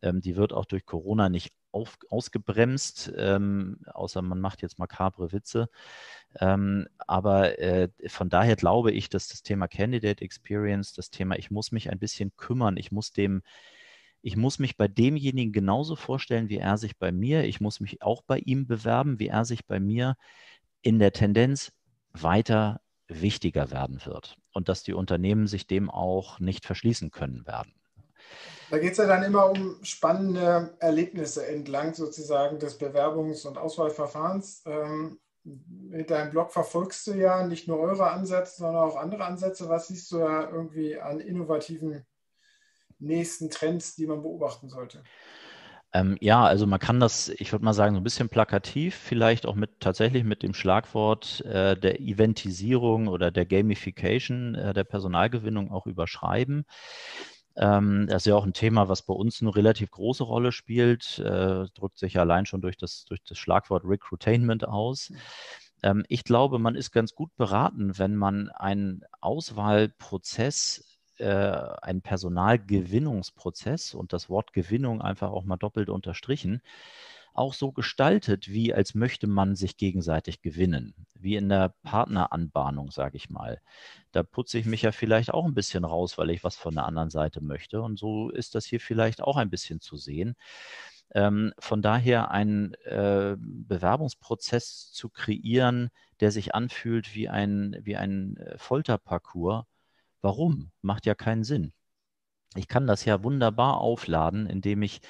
C: Ähm, die wird auch durch Corona nicht auf, ausgebremst, ähm, außer man macht jetzt makabre Witze. Ähm, aber äh, von daher glaube ich, dass das Thema Candidate Experience, das Thema, ich muss mich ein bisschen kümmern, ich muss dem, ich muss mich bei demjenigen genauso vorstellen, wie er sich bei mir, ich muss mich auch bei ihm bewerben, wie er sich bei mir in der Tendenz weiter wichtiger werden wird und dass die Unternehmen sich dem auch nicht verschließen können werden.
B: Da geht es ja dann immer um spannende Erlebnisse entlang sozusagen des Bewerbungs- und Auswahlverfahrens. Ähm, mit deinem Blog verfolgst du ja nicht nur eure Ansätze, sondern auch andere Ansätze. Was siehst du da irgendwie an innovativen nächsten Trends, die man beobachten sollte?
C: Ähm, ja, also man kann das, ich würde mal sagen, so ein bisschen plakativ, vielleicht auch mit tatsächlich mit dem Schlagwort äh, der Eventisierung oder der Gamification äh, der Personalgewinnung auch überschreiben. Ähm, das ist ja auch ein Thema, was bei uns eine relativ große Rolle spielt, äh, drückt sich ja allein schon durch das, durch das Schlagwort Recruitainment aus. Ähm, ich glaube, man ist ganz gut beraten, wenn man einen Auswahlprozess äh, einen Personalgewinnungsprozess und das Wort Gewinnung einfach auch mal doppelt unterstrichen, auch so gestaltet, wie als möchte man sich gegenseitig gewinnen, wie in der Partneranbahnung, sage ich mal. Da putze ich mich ja vielleicht auch ein bisschen raus, weil ich was von der anderen Seite möchte. Und so ist das hier vielleicht auch ein bisschen zu sehen. Ähm, von daher einen äh, Bewerbungsprozess zu kreieren, der sich anfühlt wie ein, wie ein äh, Folterparcours. Warum? Macht ja keinen Sinn. Ich kann das ja wunderbar aufladen, indem ich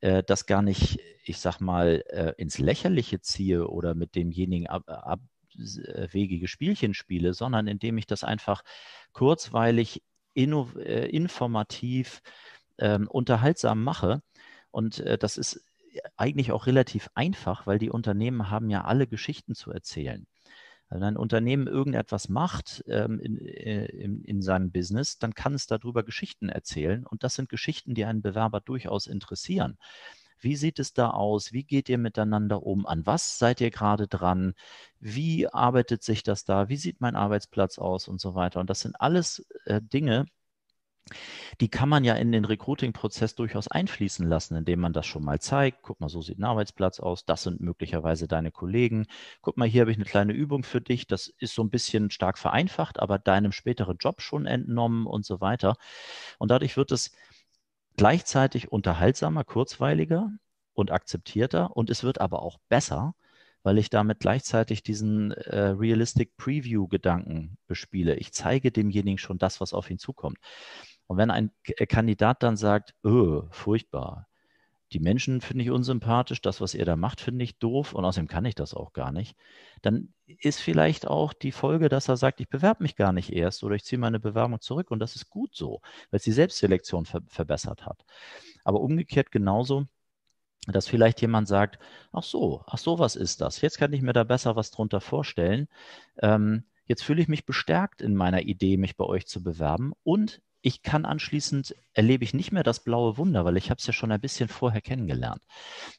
C: äh, das gar nicht, ich sag mal, äh, ins Lächerliche ziehe oder mit demjenigen ab, abwegige Spielchen spiele, sondern indem ich das einfach kurzweilig, inno, äh, informativ, ähm, unterhaltsam mache. Und äh, das ist eigentlich auch relativ einfach, weil die Unternehmen haben ja alle Geschichten zu erzählen. Wenn ein Unternehmen irgendetwas macht ähm, in, äh, in, in, seinem Business, dann kann es darüber Geschichten erzählen. Und das sind Geschichten, die einen Bewerber durchaus interessieren. Wie sieht es da aus? Wie geht ihr miteinander um? An was seid ihr gerade dran? Wie arbeitet sich das da? Wie sieht mein Arbeitsplatz aus und so weiter? Und das sind alles äh, Dinge, die kann man ja in den Recruiting-Prozess durchaus einfließen lassen, indem man das schon mal zeigt. Guck mal, so sieht ein Arbeitsplatz aus. Das sind möglicherweise deine Kollegen. Guck mal, hier habe ich eine kleine Übung für dich. Das ist so ein bisschen stark vereinfacht, aber deinem späteren Job schon entnommen und so weiter. Und dadurch wird es gleichzeitig unterhaltsamer, kurzweiliger und akzeptierter. Und es wird aber auch besser, weil ich damit gleichzeitig diesen äh, Realistic Preview-Gedanken bespiele. Ich zeige demjenigen schon das, was auf ihn zukommt. Und wenn ein äh, Kandidat dann sagt, öh, furchtbar, die Menschen finde ich unsympathisch, das, was ihr da macht, finde ich doof und außerdem kann ich das auch gar nicht, dann ist vielleicht auch die Folge, dass er sagt, ich bewerbe mich gar nicht erst oder ich ziehe meine Bewerbung zurück und das ist gut so, weil es die Selbstselektion ver verbessert hat. Aber umgekehrt genauso, dass vielleicht jemand sagt, ach so, ach so, was ist das? Jetzt kann ich mir da besser was drunter vorstellen. Ähm, jetzt fühle ich mich bestärkt in meiner Idee, mich bei euch zu bewerben und ich kann anschließend, erlebe ich nicht mehr das blaue Wunder, weil ich habe es ja schon ein bisschen vorher kennengelernt.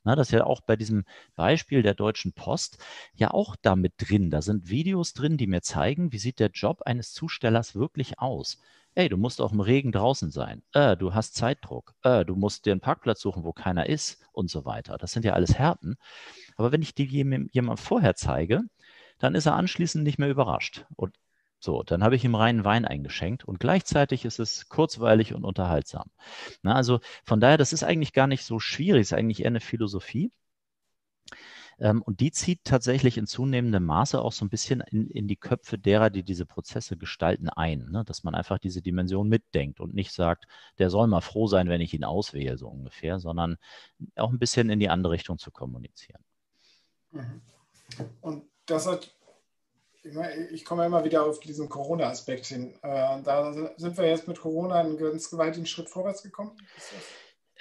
C: Na, das ist ja auch bei diesem Beispiel der Deutschen Post ja auch damit drin. Da sind Videos drin, die mir zeigen, wie sieht der Job eines Zustellers wirklich aus. Ey, du musst auch im Regen draußen sein. Äh, du hast Zeitdruck. Äh, du musst dir einen Parkplatz suchen, wo keiner ist und so weiter. Das sind ja alles Härten. Aber wenn ich die jemandem vorher zeige, dann ist er anschließend nicht mehr überrascht. Und so, dann habe ich ihm reinen Wein eingeschenkt und gleichzeitig ist es kurzweilig und unterhaltsam. Na, also von daher, das ist eigentlich gar nicht so schwierig, ist eigentlich eher eine Philosophie. Ähm, und die zieht tatsächlich in zunehmendem Maße auch so ein bisschen in, in die Köpfe derer, die diese Prozesse gestalten, ein. Ne? Dass man einfach diese Dimension mitdenkt und nicht sagt, der soll mal froh sein, wenn ich ihn auswähle, so ungefähr, sondern auch ein bisschen in die andere Richtung zu kommunizieren.
B: Mhm. Und das hat ich komme immer wieder auf diesen Corona-Aspekt hin. Äh, da sind wir jetzt mit Corona einen ganz gewaltigen Schritt vorwärts gekommen.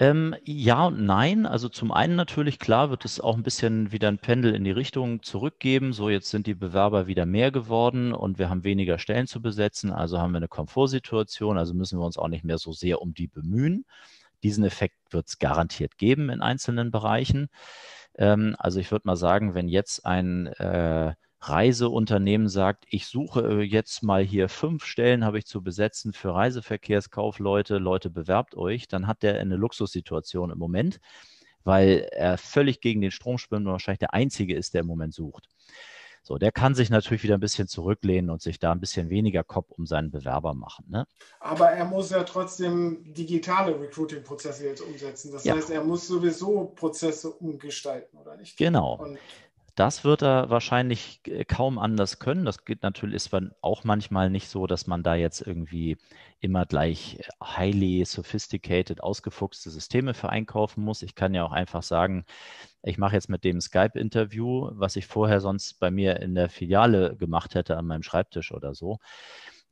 C: Ähm, ja und nein. Also zum einen natürlich, klar, wird es auch ein bisschen wieder ein Pendel in die Richtung zurückgeben. So, jetzt sind die Bewerber wieder mehr geworden und wir haben weniger Stellen zu besetzen. Also haben wir eine Komfortsituation. Also müssen wir uns auch nicht mehr so sehr um die bemühen. Diesen Effekt wird es garantiert geben in einzelnen Bereichen. Ähm, also ich würde mal sagen, wenn jetzt ein äh, Reiseunternehmen sagt, ich suche äh, jetzt mal hier fünf Stellen, habe ich zu besetzen für Reiseverkehrskaufleute, Leute bewerbt euch, dann hat der eine Luxussituation im Moment, weil er völlig gegen den Strom schwimmt und wahrscheinlich der Einzige ist, der im Moment sucht. So, der kann sich natürlich wieder ein bisschen zurücklehnen und sich da ein bisschen weniger Kopf um seinen Bewerber machen. Ne?
B: Aber er muss ja trotzdem digitale Recruiting-Prozesse jetzt umsetzen. Das ja. heißt, er muss sowieso Prozesse umgestalten, oder nicht?
C: Genau. Und das wird er wahrscheinlich äh, kaum anders können. Das geht natürlich, ist auch manchmal nicht so, dass man da jetzt irgendwie immer gleich äh, highly sophisticated, ausgefuchste Systeme für einkaufen muss. Ich kann ja auch einfach sagen, ich mache jetzt mit dem Skype-Interview, was ich vorher sonst bei mir in der Filiale gemacht hätte an meinem Schreibtisch oder so.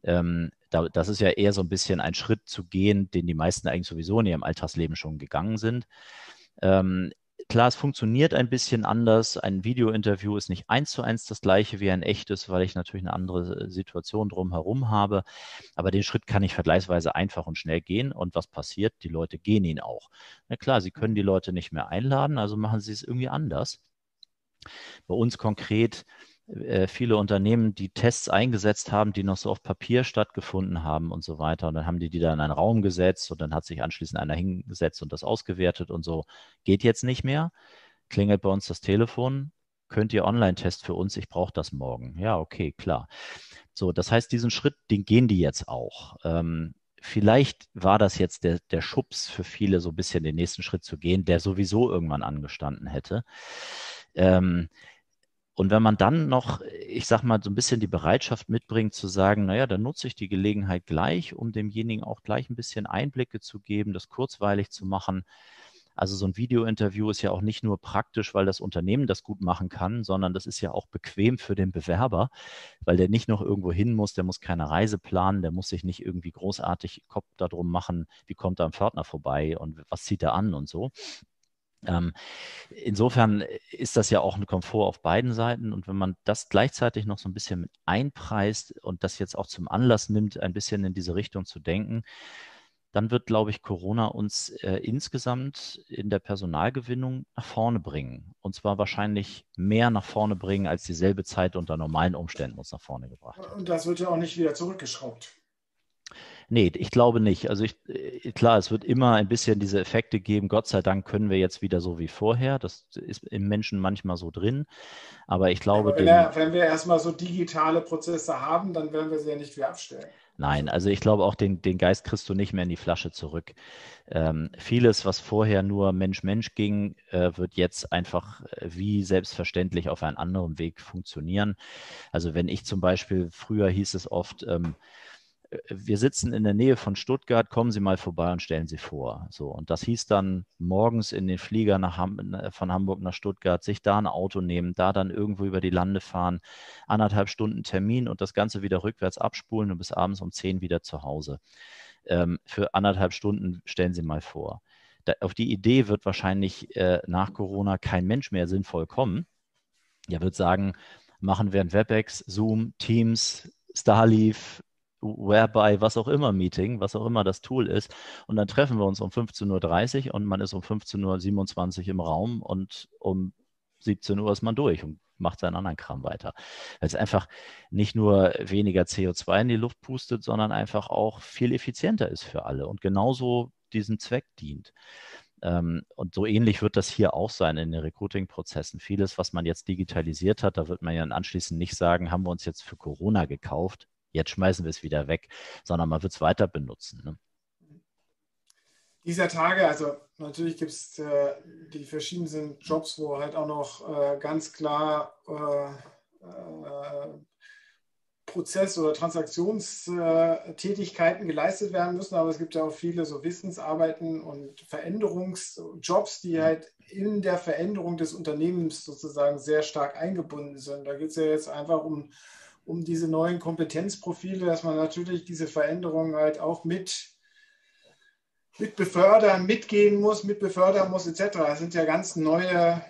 C: Ähm, da, das ist ja eher so ein bisschen ein Schritt zu gehen, den die meisten eigentlich sowieso in ihrem Alltagsleben schon gegangen sind. Ähm, Klar, es funktioniert ein bisschen anders. Ein Videointerview ist nicht eins zu eins das gleiche wie ein echtes, weil ich natürlich eine andere äh, Situation drumherum habe. Aber den Schritt kann ich vergleichsweise einfach und schnell gehen. Und was passiert? Die Leute gehen ihn auch. Na klar, sie können die Leute nicht mehr einladen, also machen sie es irgendwie anders. Bei uns konkret äh, viele Unternehmen, die Tests eingesetzt haben, die noch so auf Papier stattgefunden haben und so weiter. Und dann haben die die da in einen Raum gesetzt und dann hat sich anschließend einer hingesetzt und das ausgewertet und so. Geht jetzt nicht mehr. Klingelt bei uns das Telefon. Könnt ihr Online-Test für uns? Ich brauche das morgen. Ja, okay, klar. So, das heißt, diesen Schritt, den gehen die jetzt auch. Ähm, vielleicht war das jetzt der, der Schubs für viele, so ein bisschen den nächsten Schritt zu gehen, der sowieso irgendwann angestanden hätte. Ähm, und wenn man dann noch, ich sag mal, so ein bisschen die Bereitschaft mitbringt zu sagen, naja, dann nutze ich die Gelegenheit gleich, um demjenigen auch gleich ein bisschen Einblicke zu geben, das kurzweilig zu machen. Also so ein Videointerview ist ja auch nicht nur praktisch, weil das Unternehmen das gut machen kann, sondern das ist ja auch bequem für den Bewerber, weil der nicht noch irgendwo hin muss, der muss keine Reise planen, der muss sich nicht irgendwie großartig Kopf darum machen, wie kommt da ein Pförtner vorbei und was zieht er an und so. Ähm, insofern ist das ja auch ein Komfort auf beiden Seiten. Und wenn man das gleichzeitig noch so ein bisschen mit einpreist und das jetzt auch zum Anlass nimmt, ein bisschen in diese Richtung zu denken, dann wird, glaube ich, Corona uns äh, insgesamt in der Personalgewinnung nach vorne bringen. Und zwar wahrscheinlich mehr nach vorne bringen, als dieselbe Zeit unter normalen Umständen uns nach vorne gebracht hat.
B: Und das wird ja auch nicht wieder zurückgeschraubt.
C: Nee, ich glaube nicht. Also ich, äh, klar, es wird immer ein bisschen diese Effekte geben. Gott sei Dank können wir jetzt wieder so wie vorher. Das ist im Menschen manchmal so drin. Aber ich glaube.
B: Aber wenn, er, wenn wir erstmal so digitale Prozesse haben, dann werden wir sie ja nicht wieder abstellen.
C: Nein, also ich glaube auch, den, den Geist kriegst du nicht mehr in die Flasche zurück. Ähm, vieles, was vorher nur Mensch-Mensch ging, äh, wird jetzt einfach äh, wie selbstverständlich auf einem anderen Weg funktionieren. Also wenn ich zum Beispiel, früher hieß es oft, ähm, wir sitzen in der Nähe von Stuttgart, kommen Sie mal vorbei und stellen Sie vor. So, und das hieß dann morgens in den Flieger Ham von Hamburg nach Stuttgart, sich da ein Auto nehmen, da dann irgendwo über die Lande fahren, anderthalb Stunden Termin und das Ganze wieder rückwärts abspulen und bis abends um zehn wieder zu Hause. Ähm, für anderthalb Stunden stellen Sie mal vor. Da, auf die Idee wird wahrscheinlich äh, nach Corona kein Mensch mehr sinnvoll kommen. Er wird sagen, machen wir ein WebEx, Zoom, Teams, Starleaf, Whereby, was auch immer Meeting, was auch immer das Tool ist. Und dann treffen wir uns um 15.30 Uhr und man ist um 15.27 Uhr im Raum und um 17 Uhr ist man durch und macht seinen anderen Kram weiter. Weil es einfach nicht nur weniger CO2 in die Luft pustet, sondern einfach auch viel effizienter ist für alle und genauso diesen Zweck dient. Ähm, und so ähnlich wird das hier auch sein in den Recruiting-Prozessen. Vieles, was man jetzt digitalisiert hat, da wird man ja anschließend nicht sagen, haben wir uns jetzt für Corona gekauft jetzt schmeißen wir es wieder weg, sondern man wird es weiter benutzen. Ne?
B: dieser Tage, also natürlich gibt es äh, die verschiedenen Jobs, wo halt auch noch äh, ganz klar äh, äh Prozess- oder Transaktionstätigkeiten geleistet werden müssen, aber es gibt ja auch viele so Wissensarbeiten und Veränderungsjobs, die halt in der Veränderung des Unternehmens sozusagen sehr stark eingebunden sind. Da geht es ja jetzt einfach um, um diese neuen Kompetenzprofile, dass man natürlich diese Veränderungen halt auch mit mit befördern, mitgehen muss, mit befördern muss, etc. Das sind ja ganz neue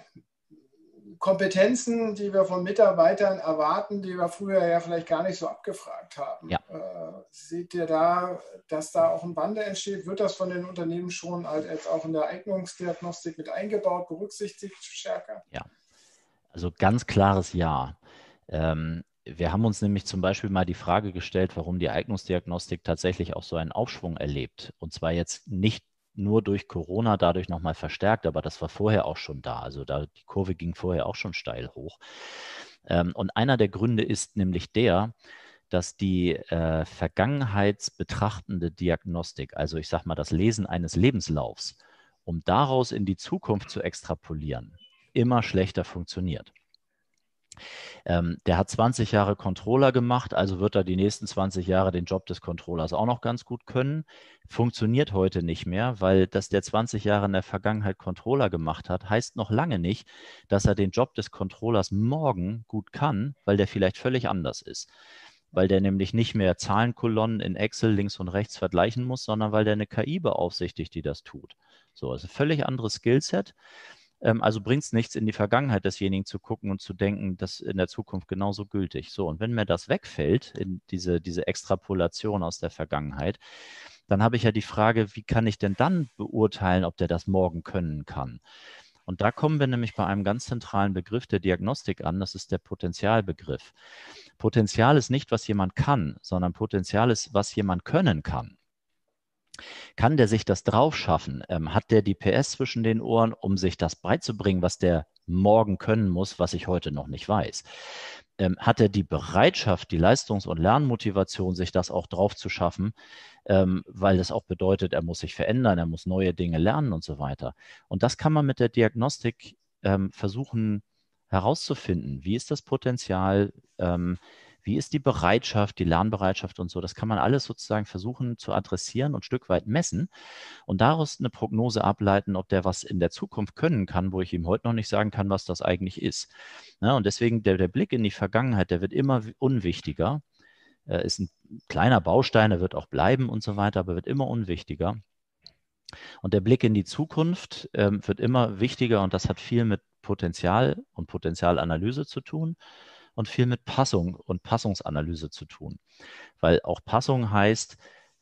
B: Kompetenzen, die wir von Mitarbeitern erwarten, die wir früher ja vielleicht gar nicht so abgefragt haben. Ja. Äh, seht ihr da, dass da auch ein Wandel entsteht? Wird das von den Unternehmen schon halt jetzt auch in der Eignungsdiagnostik mit eingebaut, berücksichtigt stärker?
C: Ja, also ganz klares Ja. Ähm, wir haben uns nämlich zum Beispiel mal die Frage gestellt, warum die Eignungsdiagnostik tatsächlich auch so einen Aufschwung erlebt. Und zwar jetzt nicht nur durch Corona dadurch nochmal verstärkt, aber das war vorher auch schon da. Also da die Kurve ging vorher auch schon steil hoch. Ähm, und einer der Gründe ist nämlich der, dass die äh, vergangenheitsbetrachtende Diagnostik, also ich sage mal das Lesen eines Lebenslaufs, um daraus in die Zukunft zu extrapolieren, immer schlechter funktioniert. Ähm, der hat 20 Jahre Controller gemacht, also wird er die nächsten 20 Jahre den Job des Controllers auch noch ganz gut können. Funktioniert heute nicht mehr, weil dass der 20 Jahre in der Vergangenheit Controller gemacht hat, heißt noch lange nicht, dass er den Job des Controllers morgen gut kann, weil der vielleicht völlig anders ist. Weil der nämlich nicht mehr Zahlenkolonnen in Excel links und rechts vergleichen muss, sondern weil der eine KI beaufsichtigt, die das tut. So, also völlig anderes Skillset. Ähm, also bringt es nichts, in die Vergangenheit desjenigen zu gucken und zu denken, das in der Zukunft genauso gültig. So, und wenn mir das wegfällt, diese, diese Extrapolation aus der Vergangenheit, dann habe ich ja die Frage, wie kann ich denn dann beurteilen, ob der das morgen können kann? Und da kommen wir nämlich bei einem ganz zentralen Begriff der Diagnostik an, das ist der Potenzialbegriff. Potenzial ist nicht, was jemand kann, sondern Potenzial ist, was jemand können kann. Kann der sich das drauf schaffen? Ähm, hat der die PS zwischen den Ohren, um sich das beizubringen, was der morgen können muss, was ich heute noch nicht weiß? Ähm, hat er die Bereitschaft, die Leistungs- und Lernmotivation, sich das auch drauf zu schaffen, ähm, weil das auch bedeutet, er muss sich verändern, er muss neue Dinge lernen und so weiter. Und das kann man mit der Diagnostik ähm, versuchen herauszufinden. Wie ist das Potenzial? Wie ist die Bereitschaft, die Lernbereitschaft und so? Das kann man alles sozusagen versuchen zu adressieren und Stück weit messen und daraus eine Prognose ableiten, ob der was in der Zukunft können kann, wo ich ihm heute noch nicht sagen kann, was das eigentlich ist. Ja, ne, und deswegen der, der Blick in die Vergangenheit, der wird immer unwichtiger. Er ist ein kleiner Baustein, er wird auch bleiben und so weiter, aber wird immer unwichtiger. Und der Blick in die Zukunft ähm, wird immer wichtiger und das hat viel mit Potenzial und Potenzialanalyse zu tun und viel mit Passung und Passungsanalyse zu tun. Weil auch Passung heißt,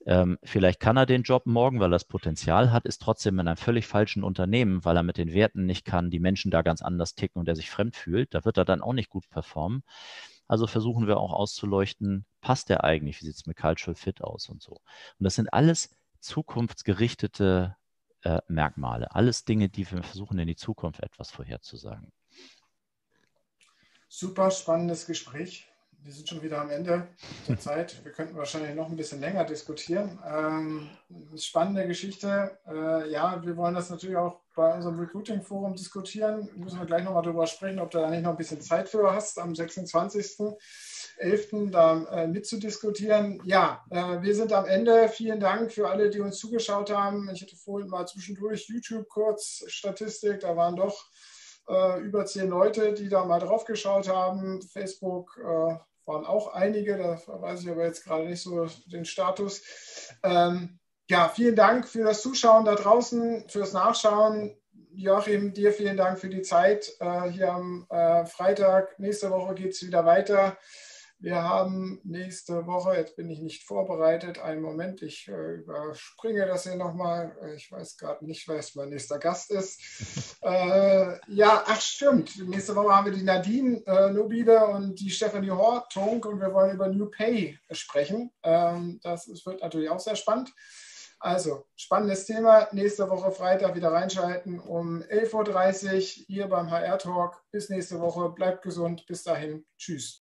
C: ähm, vielleicht kann er den Job morgen, weil er das Potenzial hat, ist trotzdem in einem völlig falschen Unternehmen, weil er mit den Werten nicht kann, die Menschen da ganz anders ticken und er sich fremd fühlt. Da wird er dann auch nicht gut performen. Also versuchen wir auch auszuleuchten, passt der eigentlich, wie sieht es mit Cultural Fit aus und so. Und das sind alles zukunftsgerichtete äh, Merkmale, alles Dinge, die wir versuchen in die Zukunft etwas vorherzusagen.
B: Super spannendes Gespräch. Wir sind schon wieder am Ende der Zeit. Wir könnten wahrscheinlich noch ein bisschen länger diskutieren. Ähm, spannende Geschichte. Äh, ja, wir wollen das natürlich auch bei unserem Recruiting-Forum diskutieren. Müssen wir gleich nochmal darüber sprechen, ob du da nicht noch ein bisschen Zeit für hast, am 26.11. da äh, mitzudiskutieren. Ja, äh, wir sind am Ende. Vielen Dank für alle, die uns zugeschaut haben. Ich hatte vorhin mal zwischendurch YouTube kurz Statistik. Da waren doch äh, über zehn Leute, die da mal drauf geschaut haben. Facebook äh, waren auch einige, da weiß ich aber jetzt gerade nicht so den Status. Ähm, ja, vielen Dank für das Zuschauen da draußen, fürs Nachschauen. Joachim, dir vielen Dank für die Zeit äh, hier am äh, Freitag. Nächste Woche geht es wieder weiter. Wir haben nächste Woche, jetzt bin ich nicht vorbereitet, einen Moment, ich äh, überspringe das hier nochmal. Äh, ich weiß gerade nicht, wer mein nächster Gast ist. äh, ja, ach stimmt. Nächste Woche haben wir die Nadine äh, Nobile und die Stephanie Hortung und wir wollen über New Pay sprechen. Ähm, das ist, wird natürlich auch sehr spannend. Also, spannendes Thema. Nächste Woche Freitag wieder reinschalten um 11.30 Uhr hier beim HR Talk. Bis nächste Woche. Bleibt gesund. Bis dahin. Tschüss.